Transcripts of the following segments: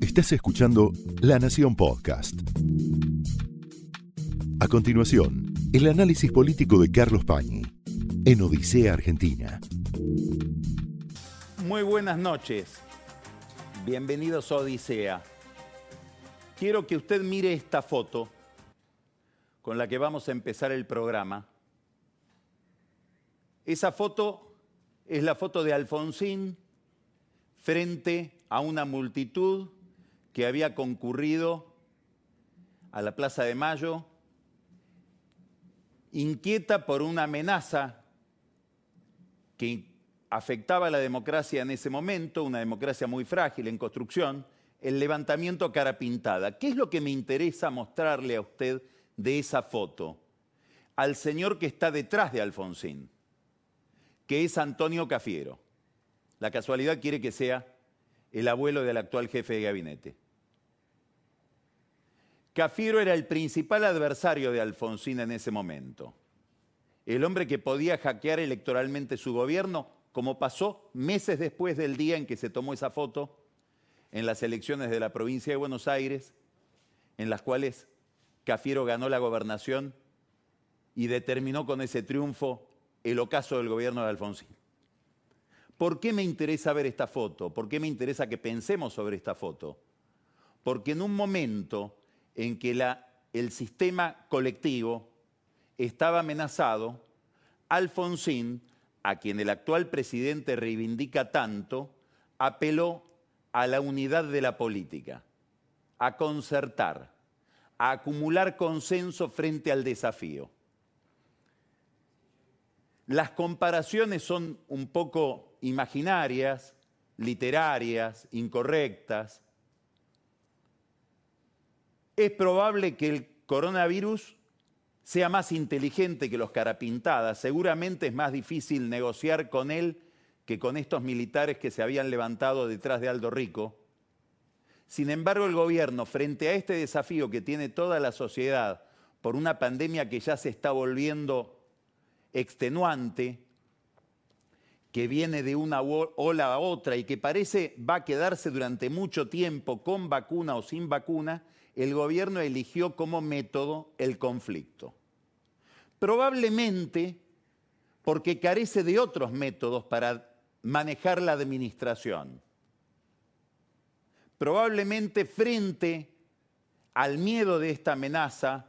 Estás escuchando La Nación Podcast. A continuación, el análisis político de Carlos Pañi en Odisea Argentina. Muy buenas noches. Bienvenidos a Odisea. Quiero que usted mire esta foto con la que vamos a empezar el programa. Esa foto es la foto de Alfonsín frente a una multitud que había concurrido a la Plaza de Mayo, inquieta por una amenaza que afectaba a la democracia en ese momento, una democracia muy frágil en construcción, el levantamiento cara pintada. ¿Qué es lo que me interesa mostrarle a usted de esa foto? Al señor que está detrás de Alfonsín, que es Antonio Cafiero. La casualidad quiere que sea el abuelo del actual jefe de gabinete. Cafiero era el principal adversario de Alfonsín en ese momento. El hombre que podía hackear electoralmente su gobierno, como pasó meses después del día en que se tomó esa foto en las elecciones de la provincia de Buenos Aires, en las cuales Cafiero ganó la gobernación y determinó con ese triunfo el ocaso del gobierno de Alfonsín. ¿Por qué me interesa ver esta foto? ¿Por qué me interesa que pensemos sobre esta foto? Porque en un momento en que el sistema colectivo estaba amenazado, Alfonsín, a quien el actual presidente reivindica tanto, apeló a la unidad de la política, a concertar, a acumular consenso frente al desafío. Las comparaciones son un poco imaginarias, literarias, incorrectas. Es probable que el coronavirus sea más inteligente que los carapintadas. Seguramente es más difícil negociar con él que con estos militares que se habían levantado detrás de Aldo Rico. Sin embargo, el gobierno, frente a este desafío que tiene toda la sociedad por una pandemia que ya se está volviendo extenuante, que viene de una ola a otra y que parece va a quedarse durante mucho tiempo con vacuna o sin vacuna, el gobierno eligió como método el conflicto. Probablemente porque carece de otros métodos para manejar la administración. Probablemente frente al miedo de esta amenaza,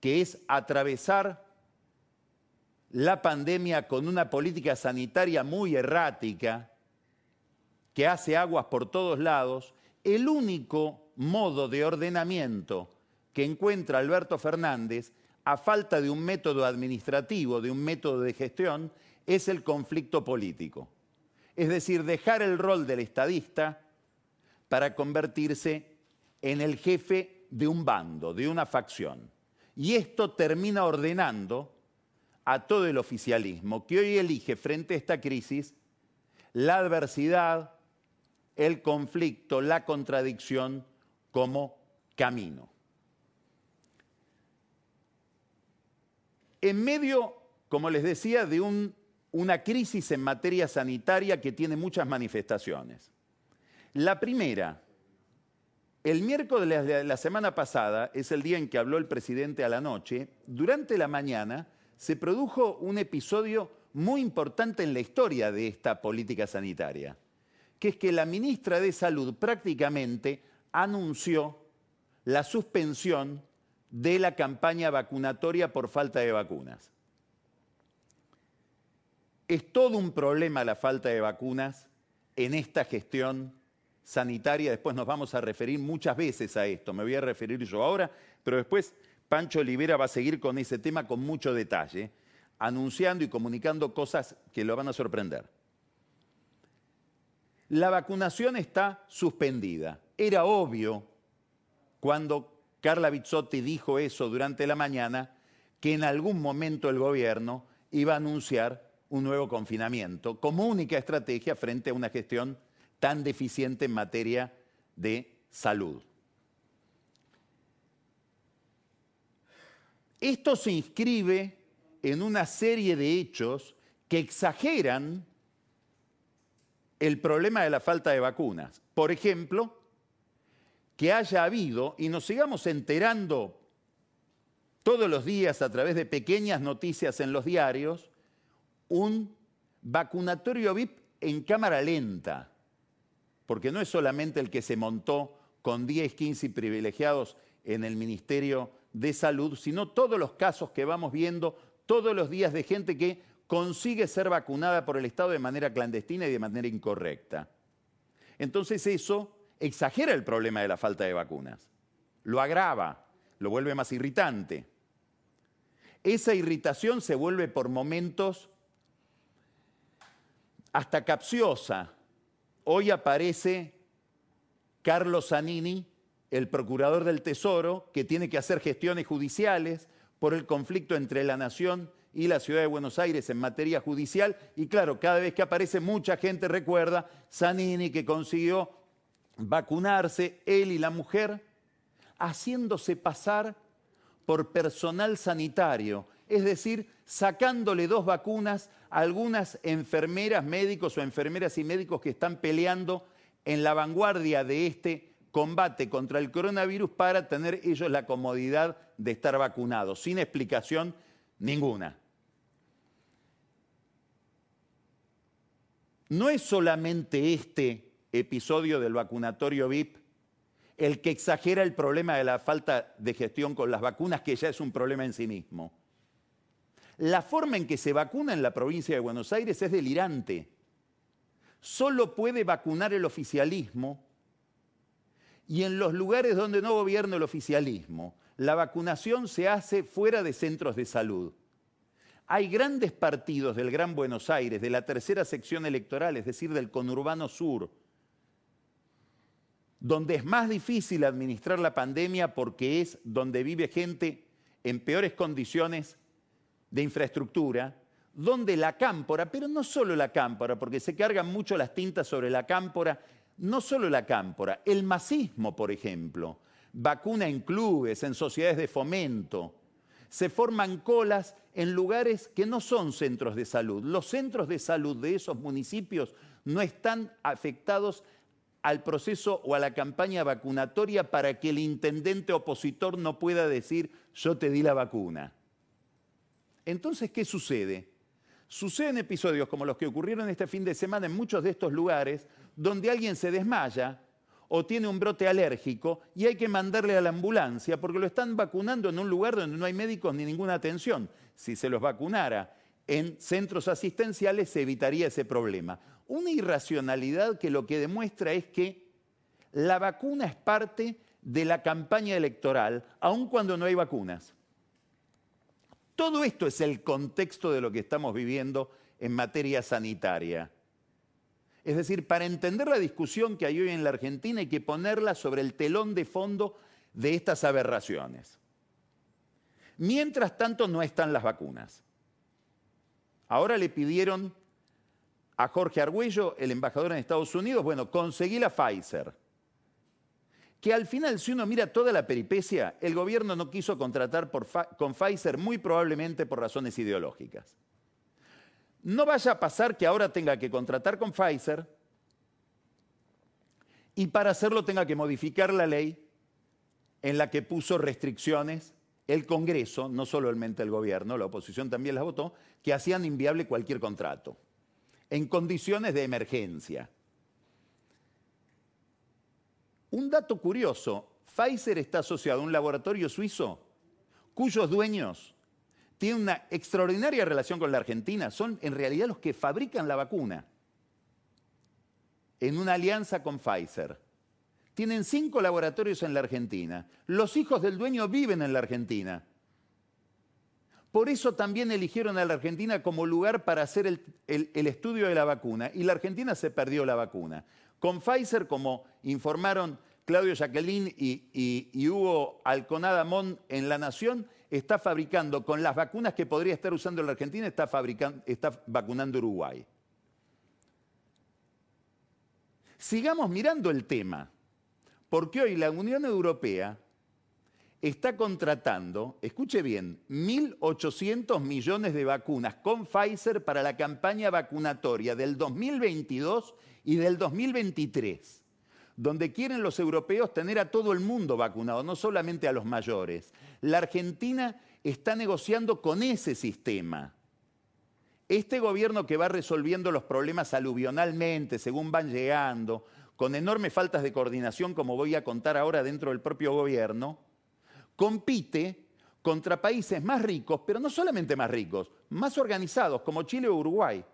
que es atravesar la pandemia con una política sanitaria muy errática, que hace aguas por todos lados, el único modo de ordenamiento que encuentra Alberto Fernández, a falta de un método administrativo, de un método de gestión, es el conflicto político es decir, dejar el rol del estadista para convertirse en el jefe de un bando, de una facción. Y esto termina ordenando a todo el oficialismo que hoy elige frente a esta crisis la adversidad, el conflicto, la contradicción como camino. En medio, como les decía, de un una crisis en materia sanitaria que tiene muchas manifestaciones. La primera, el miércoles de la semana pasada, es el día en que habló el presidente a la noche, durante la mañana se produjo un episodio muy importante en la historia de esta política sanitaria, que es que la ministra de Salud prácticamente anunció la suspensión de la campaña vacunatoria por falta de vacunas. Es todo un problema la falta de vacunas en esta gestión sanitaria. Después nos vamos a referir muchas veces a esto. Me voy a referir yo ahora, pero después Pancho Olivera va a seguir con ese tema con mucho detalle, anunciando y comunicando cosas que lo van a sorprender. La vacunación está suspendida. Era obvio cuando Carla Bizzotti dijo eso durante la mañana que en algún momento el gobierno iba a anunciar un nuevo confinamiento como única estrategia frente a una gestión tan deficiente en materia de salud. Esto se inscribe en una serie de hechos que exageran el problema de la falta de vacunas. Por ejemplo, que haya habido, y nos sigamos enterando todos los días a través de pequeñas noticias en los diarios, un vacunatorio VIP en cámara lenta, porque no es solamente el que se montó con 10, 15 privilegiados en el Ministerio de Salud, sino todos los casos que vamos viendo todos los días de gente que consigue ser vacunada por el Estado de manera clandestina y de manera incorrecta. Entonces eso exagera el problema de la falta de vacunas, lo agrava, lo vuelve más irritante. Esa irritación se vuelve por momentos hasta capciosa. Hoy aparece Carlos Zanini, el procurador del Tesoro, que tiene que hacer gestiones judiciales por el conflicto entre la nación y la ciudad de Buenos Aires en materia judicial. Y claro, cada vez que aparece mucha gente recuerda Zanini que consiguió vacunarse, él y la mujer, haciéndose pasar por personal sanitario, es decir, sacándole dos vacunas a algunas enfermeras, médicos o enfermeras y médicos que están peleando en la vanguardia de este combate contra el coronavirus para tener ellos la comodidad de estar vacunados, sin explicación ninguna. No es solamente este episodio del vacunatorio VIP el que exagera el problema de la falta de gestión con las vacunas, que ya es un problema en sí mismo. La forma en que se vacuna en la provincia de Buenos Aires es delirante. Solo puede vacunar el oficialismo y en los lugares donde no gobierna el oficialismo, la vacunación se hace fuera de centros de salud. Hay grandes partidos del Gran Buenos Aires, de la tercera sección electoral, es decir, del conurbano sur, donde es más difícil administrar la pandemia porque es donde vive gente en peores condiciones de infraestructura, donde la cámpora, pero no solo la cámpora, porque se cargan mucho las tintas sobre la cámpora, no solo la cámpora, el masismo, por ejemplo, vacuna en clubes, en sociedades de fomento, se forman colas en lugares que no son centros de salud. Los centros de salud de esos municipios no están afectados al proceso o a la campaña vacunatoria para que el intendente opositor no pueda decir yo te di la vacuna. Entonces, ¿qué sucede? Suceden episodios como los que ocurrieron este fin de semana en muchos de estos lugares, donde alguien se desmaya o tiene un brote alérgico y hay que mandarle a la ambulancia porque lo están vacunando en un lugar donde no hay médicos ni ninguna atención. Si se los vacunara en centros asistenciales se evitaría ese problema. Una irracionalidad que lo que demuestra es que la vacuna es parte de la campaña electoral, aun cuando no hay vacunas. Todo esto es el contexto de lo que estamos viviendo en materia sanitaria. Es decir, para entender la discusión que hay hoy en la Argentina hay que ponerla sobre el telón de fondo de estas aberraciones. Mientras tanto no están las vacunas. Ahora le pidieron a Jorge Argüello, el embajador en Estados Unidos, bueno, conseguí la Pfizer que al final, si uno mira toda la peripecia, el gobierno no quiso contratar con Pfizer muy probablemente por razones ideológicas. No vaya a pasar que ahora tenga que contratar con Pfizer y para hacerlo tenga que modificar la ley en la que puso restricciones el Congreso, no solamente el gobierno, la oposición también las votó, que hacían inviable cualquier contrato, en condiciones de emergencia. Un dato curioso, Pfizer está asociado a un laboratorio suizo cuyos dueños tienen una extraordinaria relación con la Argentina, son en realidad los que fabrican la vacuna, en una alianza con Pfizer. Tienen cinco laboratorios en la Argentina. Los hijos del dueño viven en la Argentina. Por eso también eligieron a la Argentina como lugar para hacer el, el, estudio de la vacuna. Y la Argentina se perdió la vacuna. Con Pfizer, como informaron Claudio Jacqueline y, Hugo Alconada Mon en La Nación, está fabricando con las vacunas que podría estar usando la Argentina, está, está vacunando Uruguay. Sigamos mirando el tema, porque hoy la Unión Europea está contratando, escuche bien, 1.800 millones de vacunas con Pfizer para la campaña vacunatoria del 2022 y del 2023, donde quieren los europeos tener a todo el mundo vacunado, no solamente a los mayores. La Argentina está negociando con ese sistema. Este gobierno que va resolviendo los problemas aluvionalmente, según van llegando, con enormes faltas de coordinación, como voy a contar ahora dentro del propio gobierno, compite contra países más ricos, pero no solamente más ricos, más organizados, como Chile o Uruguay,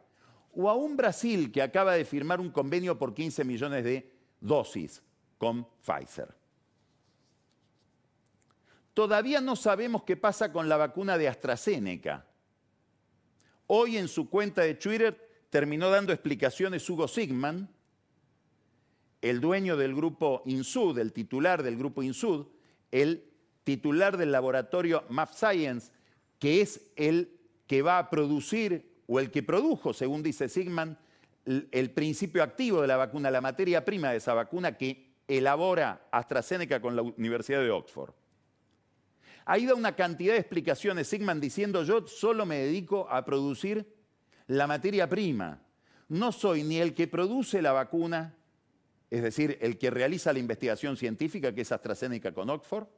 o aún Brasil, que acaba de firmar un convenio por 15 millones de dosis con Pfizer. Todavía no sabemos qué pasa con la vacuna de AstraZeneca. Hoy en su cuenta de Twitter terminó dando explicaciones Hugo Sigman, el dueño del grupo Insud, el titular del grupo Insud, el titular del laboratorio Map Science, que es el que va a producir o el que produjo, según dice Sigman, el principio activo de la vacuna, la materia prima de esa vacuna que elabora AstraZeneca con la Universidad de Oxford. Ha ido una cantidad de explicaciones, Sigman diciendo yo solo me dedico a producir la materia prima. No soy ni el que produce la vacuna, es decir, el que realiza la investigación científica, que es AstraZeneca con Oxford,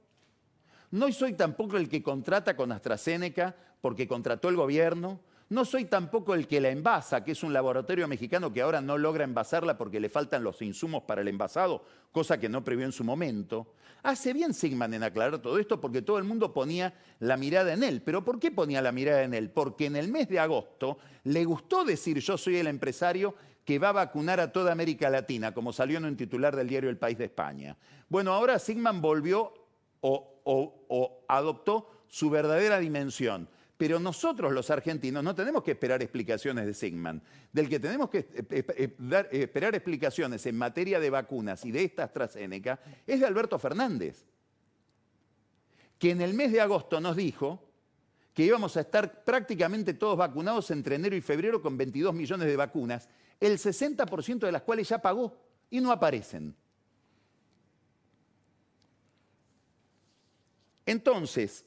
no soy tampoco el que contrata con AstraZeneca porque contrató el gobierno. No soy tampoco el que la envasa, que es un laboratorio mexicano que ahora no logra envasarla porque le faltan los insumos para el envasado, cosa que no previó en su momento. Hace bien Sigman en aclarar todo esto porque todo el mundo ponía la mirada en él. ¿Pero por qué ponía la mirada en él? Porque en el mes de agosto le gustó decir yo soy el empresario que va a vacunar a toda América Latina, como salió en un titular del diario El País de España. Bueno, ahora Sigman volvió o, adoptó su verdadera dimensión. Pero nosotros los argentinos no tenemos que esperar explicaciones de Sigman. Del que tenemos que eh, eh, esperar explicaciones en materia de vacunas y de esta AstraZeneca es de Alberto Fernández, que en el mes de agosto nos dijo que íbamos a estar prácticamente todos vacunados entre enero y febrero con 22 millones de vacunas, el 60% de las cuales ya pagó y no aparecen. Entonces,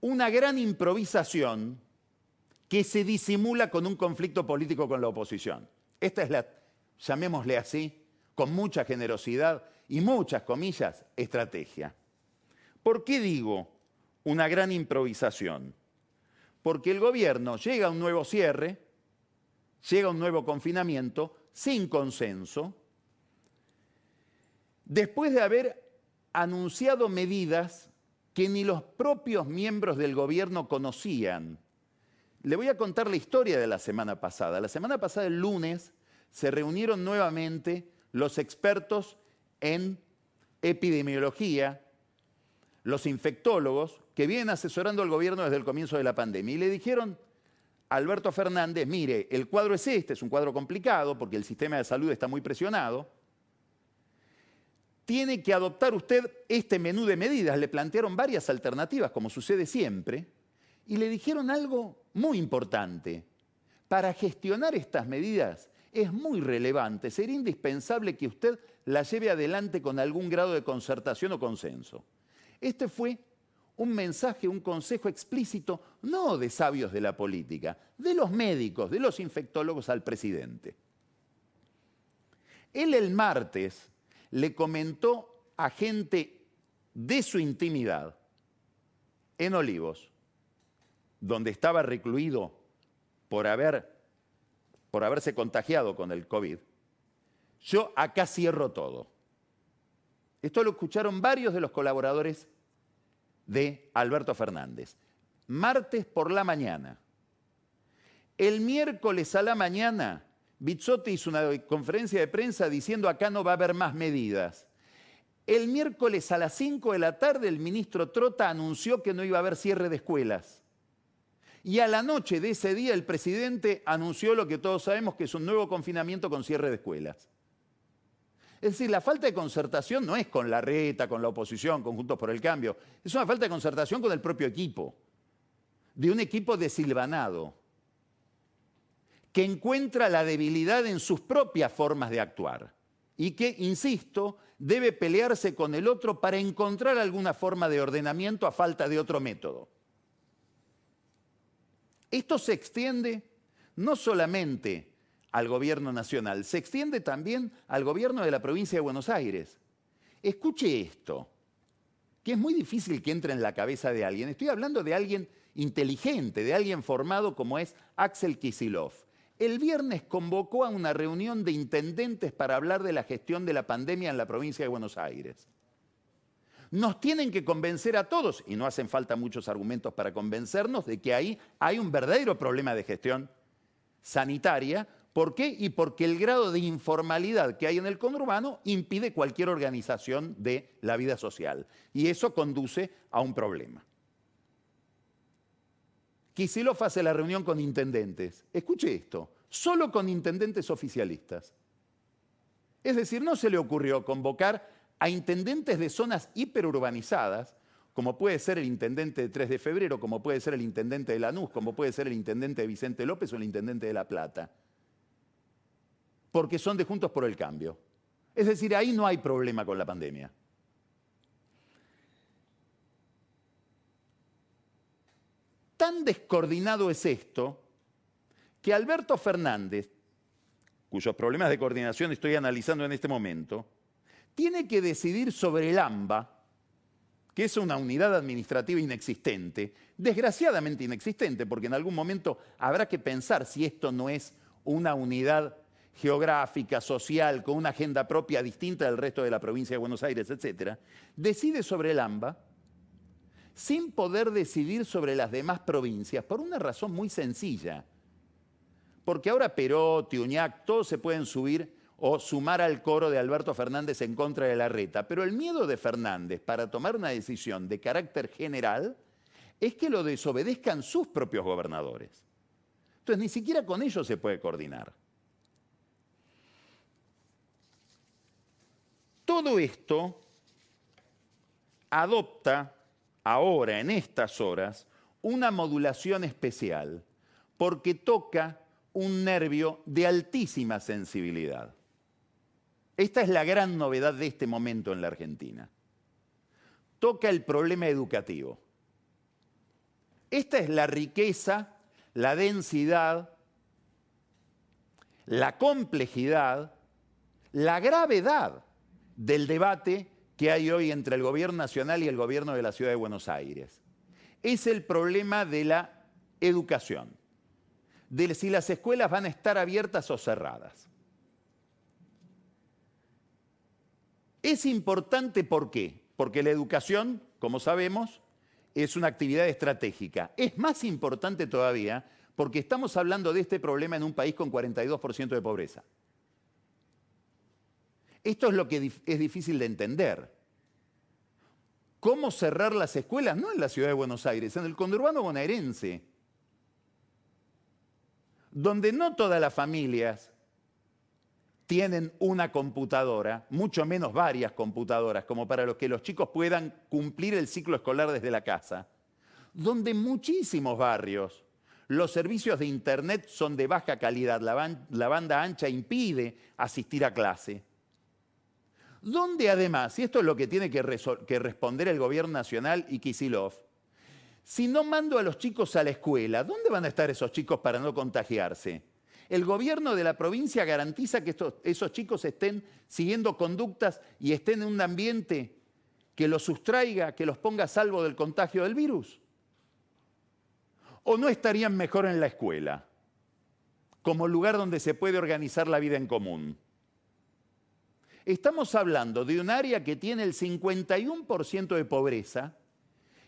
una gran improvisación que se disimula con un conflicto político con la oposición. Esta es la, llamémosle así, con mucha generosidad y muchas comillas, estrategia. ¿Por qué digo una gran improvisación? Porque el gobierno llega a un nuevo cierre, llega a un nuevo confinamiento sin consenso, después de haber anunciado medidas que ni los propios miembros del gobierno conocían. Le voy a contar la historia de la semana pasada. La semana pasada, el lunes, se reunieron nuevamente los expertos en epidemiología, los infectólogos, que vienen asesorando al gobierno desde el comienzo de la pandemia. Y le dijeron a Alberto Fernández, mire, el cuadro es este, es un cuadro complicado porque el sistema de salud está muy presionado, tiene que adoptar usted este menú de medidas. Le plantearon varias alternativas, como sucede siempre, y le dijeron algo muy importante. Para gestionar estas medidas es muy relevante, sería indispensable que usted las lleve adelante con algún grado de concertación o consenso. Este fue un mensaje, un consejo explícito, no de sabios de la política, de los médicos, de los infectólogos al presidente. Él el martes le comentó a gente de su intimidad en Olivos, donde estaba recluido por, haber, por haberse contagiado con el COVID, yo acá cierro todo. Esto lo escucharon varios de los colaboradores de Alberto Fernández. Martes por la mañana. El miércoles a la mañana Bizzotti hizo una conferencia de prensa diciendo acá no va a haber más medidas. El miércoles a las 5 de la tarde el ministro Trota anunció que no iba a haber cierre de escuelas. Y a la noche de ese día el presidente anunció lo que todos sabemos que es un nuevo confinamiento con cierre de escuelas. Es decir, la falta de concertación no es con la reta, con la oposición, con Juntos por el Cambio. Es una falta de concertación con el propio equipo, de un equipo desilvanado que encuentra la debilidad en sus propias formas de actuar. y que, insisto, debe pelearse con el otro para encontrar alguna forma de ordenamiento a falta de otro método. Esto se extiende no solamente al gobierno nacional, se extiende también al gobierno de la provincia de Buenos Aires. Escuche esto, que es muy difícil que entre en la cabeza de alguien. Estoy hablando de alguien inteligente, de alguien formado como es Axel Kisilov. El viernes convocó a una reunión de intendentes para hablar de la gestión de la pandemia en la provincia de Buenos Aires. Nos tienen que convencer a todos, y no hacen falta muchos argumentos para convencernos, de que ahí hay un verdadero problema de gestión sanitaria. ¿Por qué? Y porque el grado de informalidad que hay en el conurbano impide cualquier organización de la vida social. Y eso conduce a un problema. Kisilov hace la reunión con intendentes. Escuche esto, solo con intendentes oficialistas. Es decir, no se le ocurrió convocar a intendentes de zonas hiperurbanizadas, como puede ser el intendente de 3 de febrero, como puede ser el intendente de Lanús, como puede ser el intendente de Vicente López o el intendente de La Plata, porque son de Juntos por el Cambio. Es decir, ahí no hay problema con la pandemia. Tan descoordinado es esto que Alberto Fernández, cuyos problemas de coordinación estoy analizando en este momento, tiene que decidir sobre el AMBA, que es una unidad administrativa inexistente, desgraciadamente inexistente, porque en algún momento habrá que pensar si esto no es una unidad geográfica, social, con una agenda propia distinta del resto de la provincia de Buenos Aires, etc., decide sobre el AMBA sin poder decidir sobre las demás provincias, por una razón muy sencilla. Porque ahora Perotti, Uñac, todos se pueden subir o sumar al coro de Alberto Fernández en contra de la reta. Pero el miedo de Fernández para tomar una decisión de carácter general es que lo desobedezcan sus propios gobernadores. Entonces ni siquiera con ellos se puede coordinar. Todo esto adopta ahora, en estas horas, una modulación especial porque toca un nervio de altísima sensibilidad. Esta es la gran novedad de este momento en la Argentina. Toca el problema educativo. Esta es la riqueza, la densidad, la complejidad, la gravedad del debate que hay hoy entre el gobierno nacional y el gobierno de la ciudad de Buenos Aires. Es el problema de la educación, de si las escuelas van a estar abiertas o cerradas. Es importante ¿por qué? Porque la educación, como sabemos, es una actividad estratégica. Es más importante todavía porque estamos hablando de este problema en un país con 42% de pobreza. Esto es lo que es difícil de entender. ¿Cómo cerrar las escuelas? No en la ciudad de Buenos Aires, en el conurbano bonaerense, donde no todas las familias tienen una computadora, mucho menos varias computadoras, como para los que los chicos puedan cumplir el ciclo escolar desde la casa, donde muchísimos barrios los servicios de Internet son de baja calidad, la, banda ancha impide asistir a clase. Donde además, y esto es lo que tiene que, responder el gobierno nacional y Kisilov, si no mando a los chicos a la escuela, ¿dónde van a estar esos chicos para no contagiarse? el gobierno de la provincia garantiza que esos chicos estén siguiendo conductas y estén en un ambiente que los sustraiga, que los ponga a salvo del contagio del virus? ¿O no estarían mejor en la escuela, como lugar donde se puede organizar la vida en común? Estamos hablando de un área que tiene el 51% de pobreza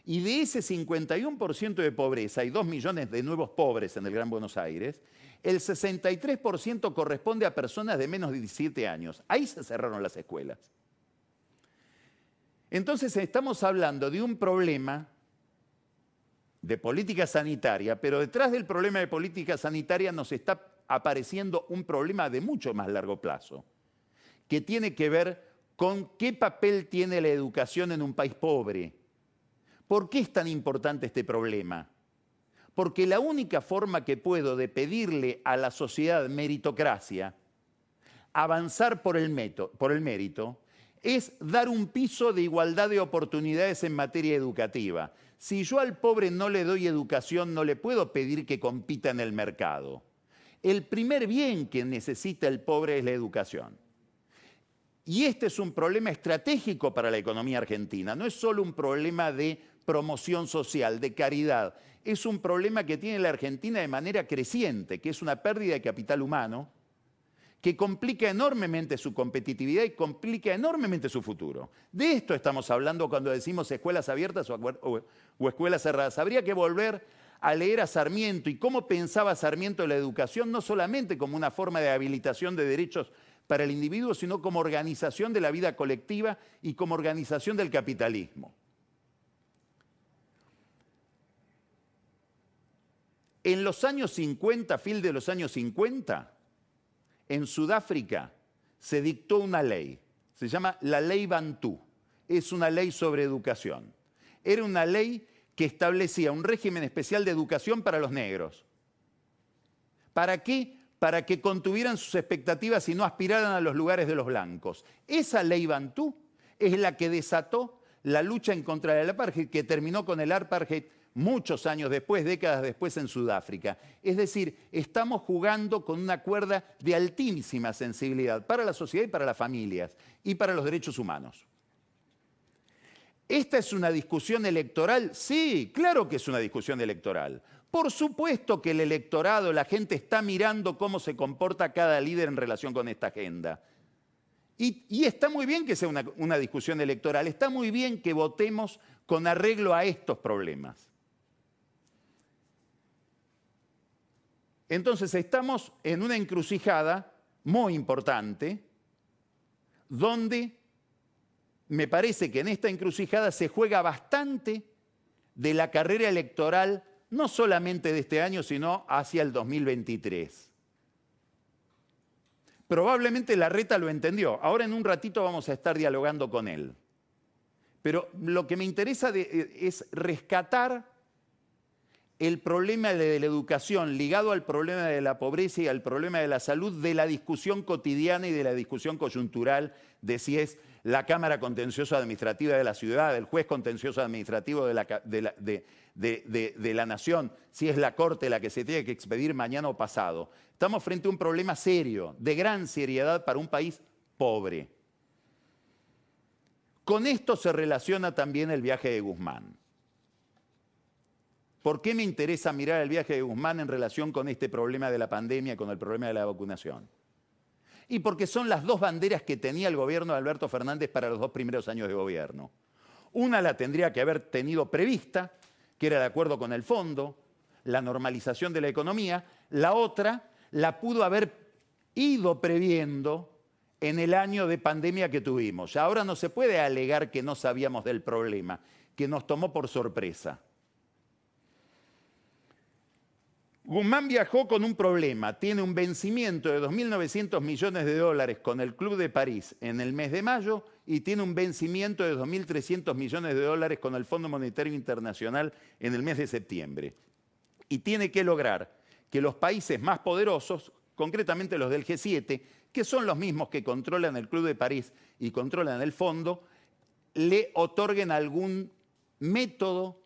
y de ese 51% de pobreza hay 2 millones de nuevos pobres en el Gran Buenos Aires el 63% corresponde a personas de menos de 17 años. Ahí se cerraron las escuelas. Entonces estamos hablando de un problema de política sanitaria, pero detrás del problema de política sanitaria nos está apareciendo un problema de mucho más largo plazo, que tiene que ver con qué papel tiene la educación en un país pobre. ¿Por qué es tan importante este problema? porque la única forma que puedo de pedirle a la sociedad meritocracia, avanzar por el, por el mérito es dar un piso de igualdad de oportunidades en materia educativa. Si yo al pobre no le doy educación, no le puedo pedir que compita en el mercado. El primer bien que necesita el pobre es la educación. Y este es un problema estratégico para la economía argentina. No es solo un problema de promoción social, de caridad. Es un problema que tiene la Argentina de manera creciente, que es una pérdida de capital humano, que complica enormemente su competitividad y complica enormemente su futuro. De esto estamos hablando cuando decimos escuelas abiertas o, escuelas cerradas. Habría que volver a leer a Sarmiento y cómo pensaba Sarmiento la educación, no solamente como una forma de habilitación de derechos para el individuo, sino como organización de la vida colectiva y como organización del capitalismo. En los años 50, fin de los años 50, en Sudáfrica se dictó una ley, se llama la ley Bantú, es una ley sobre educación. Era una ley que establecía un régimen especial de educación para los negros. ¿Para qué? Para que contuvieran sus expectativas y no aspiraran a los lugares de los blancos. Esa ley Bantú es la que desató la lucha en contra del apartheid, que terminó con el apartheid muchos años después, décadas después en Sudáfrica. Es decir, estamos jugando con una cuerda de altísima sensibilidad para la sociedad y para las familias y para los derechos humanos. ¿Esta es una discusión electoral? Sí, claro que es una discusión electoral. Por supuesto que el electorado, la gente está mirando cómo se comporta cada líder en relación con esta agenda. Y, está muy bien que sea una, discusión electoral, está muy bien que votemos con arreglo a estos problemas. Entonces estamos en una encrucijada muy importante donde me parece que en esta encrucijada se juega bastante de la carrera electoral, no solamente de este año, sino hacia el 2023. Probablemente la reta lo entendió. Ahora en un ratito vamos a estar dialogando con él. Pero lo que me interesa es rescatar el problema de la educación ligado al problema de la pobreza y al problema de la salud de la discusión cotidiana y de la discusión coyuntural de si es la Cámara Contencioso Administrativa de la ciudad, el juez contencioso administrativo de la, de la Nación, si es la Corte la que se tiene que expedir mañana o pasado. Estamos frente a un problema serio, de gran seriedad para un país pobre. Con esto se relaciona también el viaje de Guzmán. ¿Por qué me interesa mirar el viaje de Guzmán en relación con este problema de la pandemia, con el problema de la vacunación? Y porque son las dos banderas que tenía el gobierno de Alberto Fernández para los dos primeros años de gobierno. Una la tendría que haber tenido prevista, que era el acuerdo con el fondo, la normalización de la economía. La otra la pudo haber ido previendo en el año de pandemia que tuvimos. Ahora no se puede alegar que no sabíamos del problema, que nos tomó por sorpresa. Guzmán viajó con un problema. Tiene un vencimiento de 2.900 millones de dólares con el Club de París en el mes de mayo y tiene un vencimiento de 2.300 millones de dólares con el Fondo Monetario Internacional en el mes de septiembre. Y tiene que lograr que los países más poderosos, concretamente los del G7, que son los mismos que controlan el Club de París y controlan el fondo, le otorguen algún método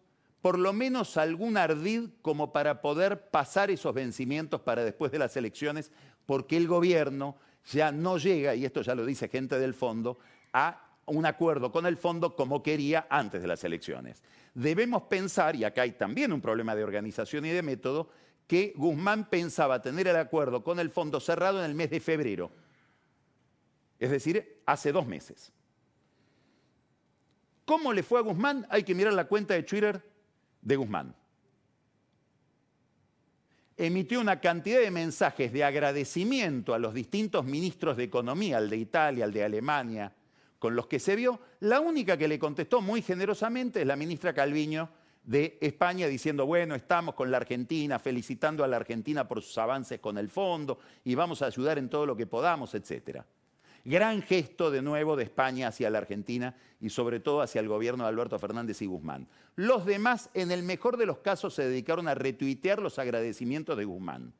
por lo menos algún ardid como para poder pasar esos vencimientos para después de las elecciones, porque el gobierno ya no llega, y esto ya lo dice gente del fondo, a un acuerdo con el fondo como quería antes de las elecciones. Debemos pensar, y acá hay también un problema de organización y de método, que Guzmán pensaba tener el acuerdo con el fondo cerrado en el mes de febrero, es decir, hace dos meses. ¿Cómo le fue a Guzmán? Hay que mirar la cuenta de Twitter de Guzmán. Emitió una cantidad de mensajes de agradecimiento a los distintos ministros de Economía, al de Italia, al de Alemania, con los que se vio. La única que le contestó muy generosamente es la ministra Calviño de España, diciendo, bueno, estamos con la Argentina, felicitando a la Argentina por sus avances con el fondo y vamos a ayudar en todo lo que podamos, etcétera. Gran gesto de nuevo de España hacia la Argentina y sobre todo hacia el gobierno de Alberto Fernández y Guzmán. Los demás, en el mejor de los casos, se dedicaron a retuitear los agradecimientos de Guzmán.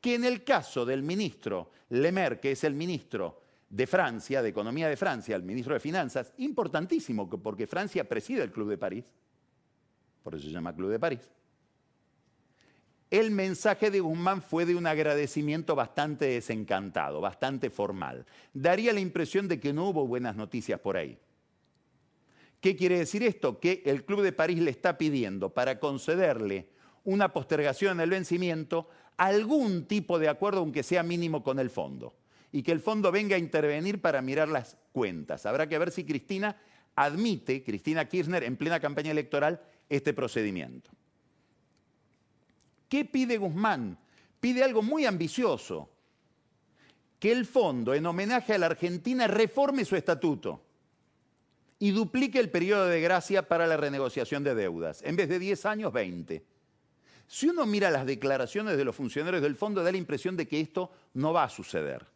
que en el caso del ministro Lemer, que es el ministro de Francia, de Economía de Francia, el ministro de Finanzas, importantísimo, porque Francia preside el Club de París, por eso se llama Club de París, el mensaje de Guzmán fue de un agradecimiento bastante desencantado, bastante formal. Daría la impresión de que no hubo buenas noticias por ahí. ¿Qué quiere decir esto? Que el Club de París le está pidiendo para concederle una postergación en el vencimiento algún tipo de acuerdo, aunque sea mínimo, con el fondo. Y que el fondo venga a intervenir para mirar las cuentas. Habrá que ver si Cristina admite, Cristina Kirchner, en plena campaña electoral, este procedimiento. ¿Qué pide Guzmán? Pide algo muy ambicioso, que el fondo, en homenaje a la Argentina, reforme su estatuto y duplique el periodo de gracia para la renegociación de deudas. En vez de 10 años, 20. Si uno mira las declaraciones de los funcionarios del fondo, da la impresión de que esto no va a suceder.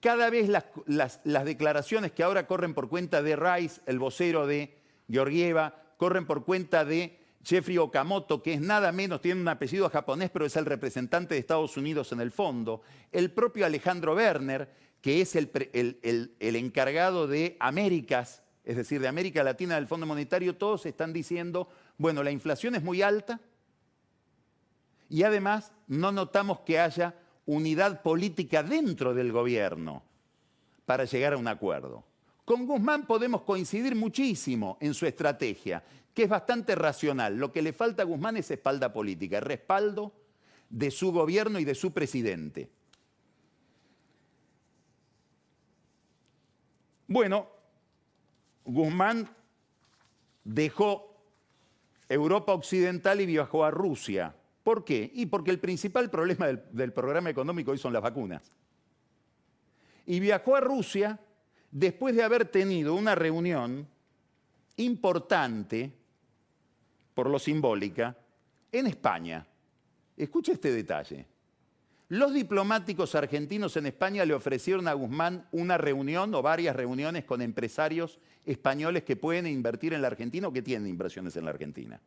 Cada vez las, declaraciones que ahora corren por cuenta de Rice, el vocero de Georgieva, corren por cuenta de Jeffrey Okamoto, que es nada menos, tiene un apellido japonés, pero es el representante de Estados Unidos en el fondo. El propio Alejandro Werner, que es el, el, encargado de Américas, es decir, de América Latina del Fondo Monetario, todos están diciendo, bueno, la inflación es muy alta y además no notamos que haya unidad política dentro del gobierno para llegar a un acuerdo. Con Guzmán podemos coincidir muchísimo en su estrategia que es bastante racional. Lo que le falta a Guzmán es espalda política, respaldo de su gobierno y de su presidente. Bueno, Guzmán dejó Europa Occidental y viajó a Rusia. ¿Por qué? Y porque el principal problema del, del, programa económico hoy son las vacunas. Y viajó a Rusia después de haber tenido una reunión importante por lo simbólica, en España. Escucha este detalle. Los diplomáticos argentinos en España le ofrecieron a Guzmán una reunión o varias reuniones con empresarios españoles que pueden invertir en la Argentina o que tienen inversiones en la Argentina.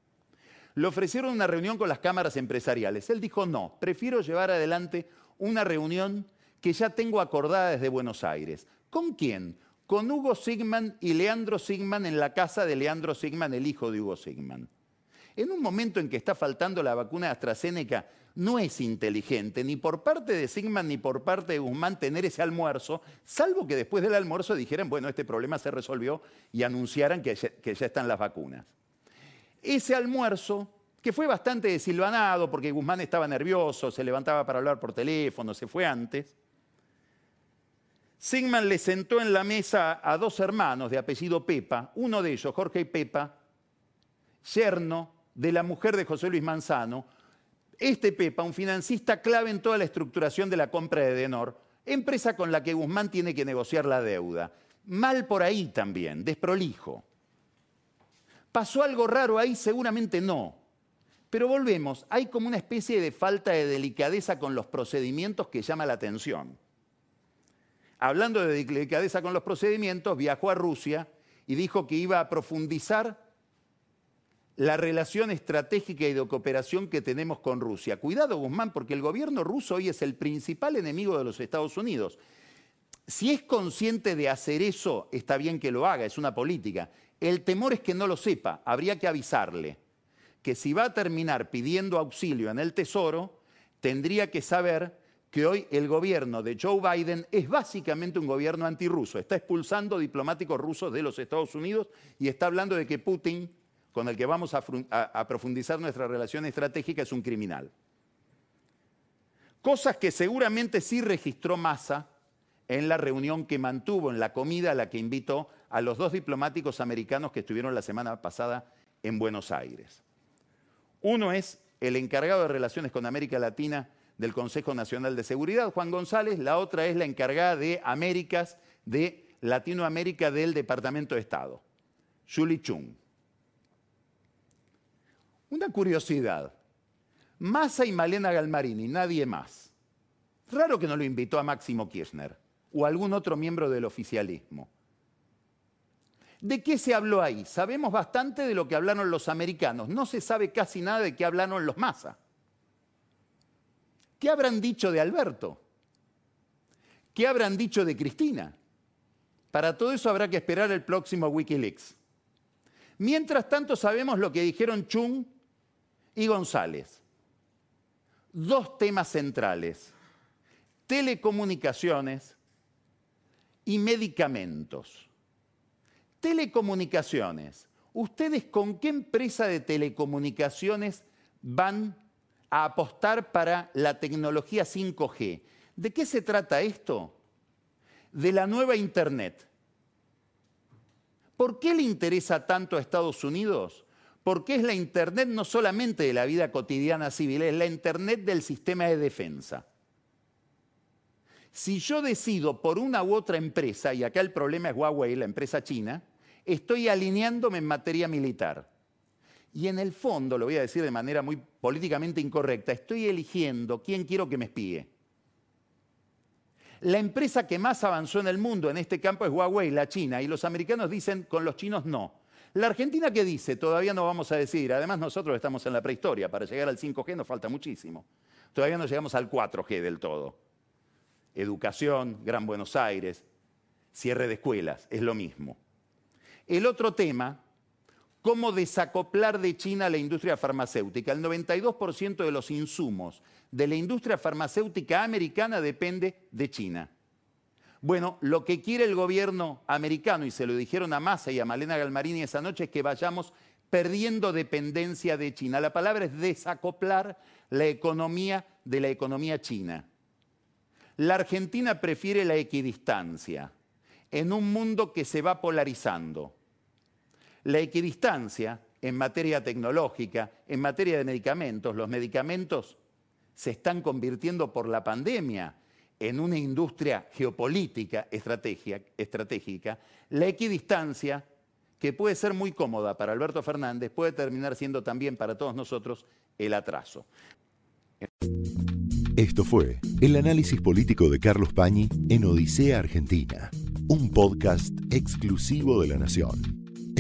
Le ofrecieron una reunión con las cámaras empresariales. Él dijo, no, prefiero llevar adelante una reunión que ya tengo acordada desde Buenos Aires. ¿Con quién? Con Hugo Sigman y Leandro Sigman en la casa de Leandro Sigman, el hijo de Hugo Sigman. En un momento en que está faltando la vacuna de AstraZeneca, no es inteligente ni por parte de Sigman ni por parte de Guzmán tener ese almuerzo, salvo que después del almuerzo dijeran, bueno, este problema se resolvió y anunciaran que ya, que ya están las vacunas. Ese almuerzo, que fue bastante desilvanado porque Guzmán estaba nervioso, se levantaba para hablar por teléfono, se fue antes, Sigman le sentó en la mesa a dos hermanos de apellido Pepa, uno de ellos, Jorge y Pepa, yerno de la mujer de José Luis Manzano, este Pepa, un financista clave en toda la estructuración de la compra de Denor, empresa con la que Guzmán tiene que negociar la deuda. Mal por ahí también, desprolijo. ¿Pasó algo raro ahí? Seguramente no. Pero volvemos, hay como una especie de falta de delicadeza con los procedimientos que llama la atención. Hablando de delicadeza con los procedimientos, viajó a Rusia y dijo que iba a profundizar la relación estratégica y de cooperación que tenemos con Rusia. Cuidado, Guzmán, porque el gobierno ruso hoy es el principal enemigo de los Estados Unidos. Si es consciente de hacer eso, está bien que lo haga, es una política. El temor es que no lo sepa, habría que avisarle que si va a terminar pidiendo auxilio en el Tesoro, tendría que saber que hoy el gobierno de Joe Biden es básicamente un gobierno antirruso. Está expulsando diplomáticos rusos de los Estados Unidos y está hablando de que Putin con el que vamos a, profundizar nuestra relación estratégica es un criminal. Cosas que seguramente sí registró Massa en la reunión que mantuvo, en la comida a la que invitó a los dos diplomáticos americanos que estuvieron la semana pasada en Buenos Aires. Uno es el encargado de relaciones con América Latina del Consejo Nacional de Seguridad, Juan González, la otra es la encargada de Américas de Latinoamérica del Departamento de Estado, Julie Chung. Una curiosidad. Massa y Malena Galmarini, nadie más. Raro que no lo invitó a Máximo Kirchner o algún otro miembro del oficialismo. ¿De qué se habló ahí? Sabemos bastante de lo que hablaron los americanos. No se sabe casi nada de qué hablaron los Massa. ¿Qué habrán dicho de Alberto? ¿Qué habrán dicho de Cristina? Para todo eso habrá que esperar el próximo Wikileaks. Mientras tanto sabemos lo que dijeron Chung y González. Dos temas centrales, telecomunicaciones y medicamentos. Telecomunicaciones. ¿Ustedes con qué empresa de telecomunicaciones van a apostar para la tecnología 5G? ¿De qué se trata esto? De la nueva Internet. ¿Por qué le interesa tanto a Estados Unidos? Porque es la Internet no solamente de la vida cotidiana civil, es la Internet del sistema de defensa. Si yo decido por una u otra empresa, y acá el problema es Huawei, la empresa china, estoy alineándome en materia militar. Y en el fondo, lo voy a decir de manera muy políticamente incorrecta, estoy eligiendo quién quiero que me espíe. La empresa que más avanzó en el mundo en este campo es Huawei, la China, y los americanos dicen con los chinos no. La Argentina qué dice, todavía no vamos a decir, además nosotros estamos en la prehistoria, para llegar al 5G nos falta muchísimo. Todavía no llegamos al 4G del todo. Educación, Gran Buenos Aires, cierre de escuelas, es lo mismo. El otro tema, cómo desacoplar de China la industria farmacéutica. El 92% de los insumos de la industria farmacéutica americana depende de China. Bueno, lo que quiere el gobierno americano, y se lo dijeron a Massa y a Malena Galmarini esa noche, es que vayamos perdiendo dependencia de China. La palabra es desacoplar la economía de la economía china. La Argentina prefiere la equidistancia en un mundo que se va polarizando. La equidistancia en materia tecnológica, en materia de medicamentos, los medicamentos se están convirtiendo por la pandemia en una industria geopolítica estratégica, la equidistancia, que puede ser muy cómoda para Alberto Fernández, puede terminar siendo también para todos nosotros el atraso. Esto fue el análisis político de Carlos Pañi en Odisea Argentina, un podcast exclusivo de la Nación.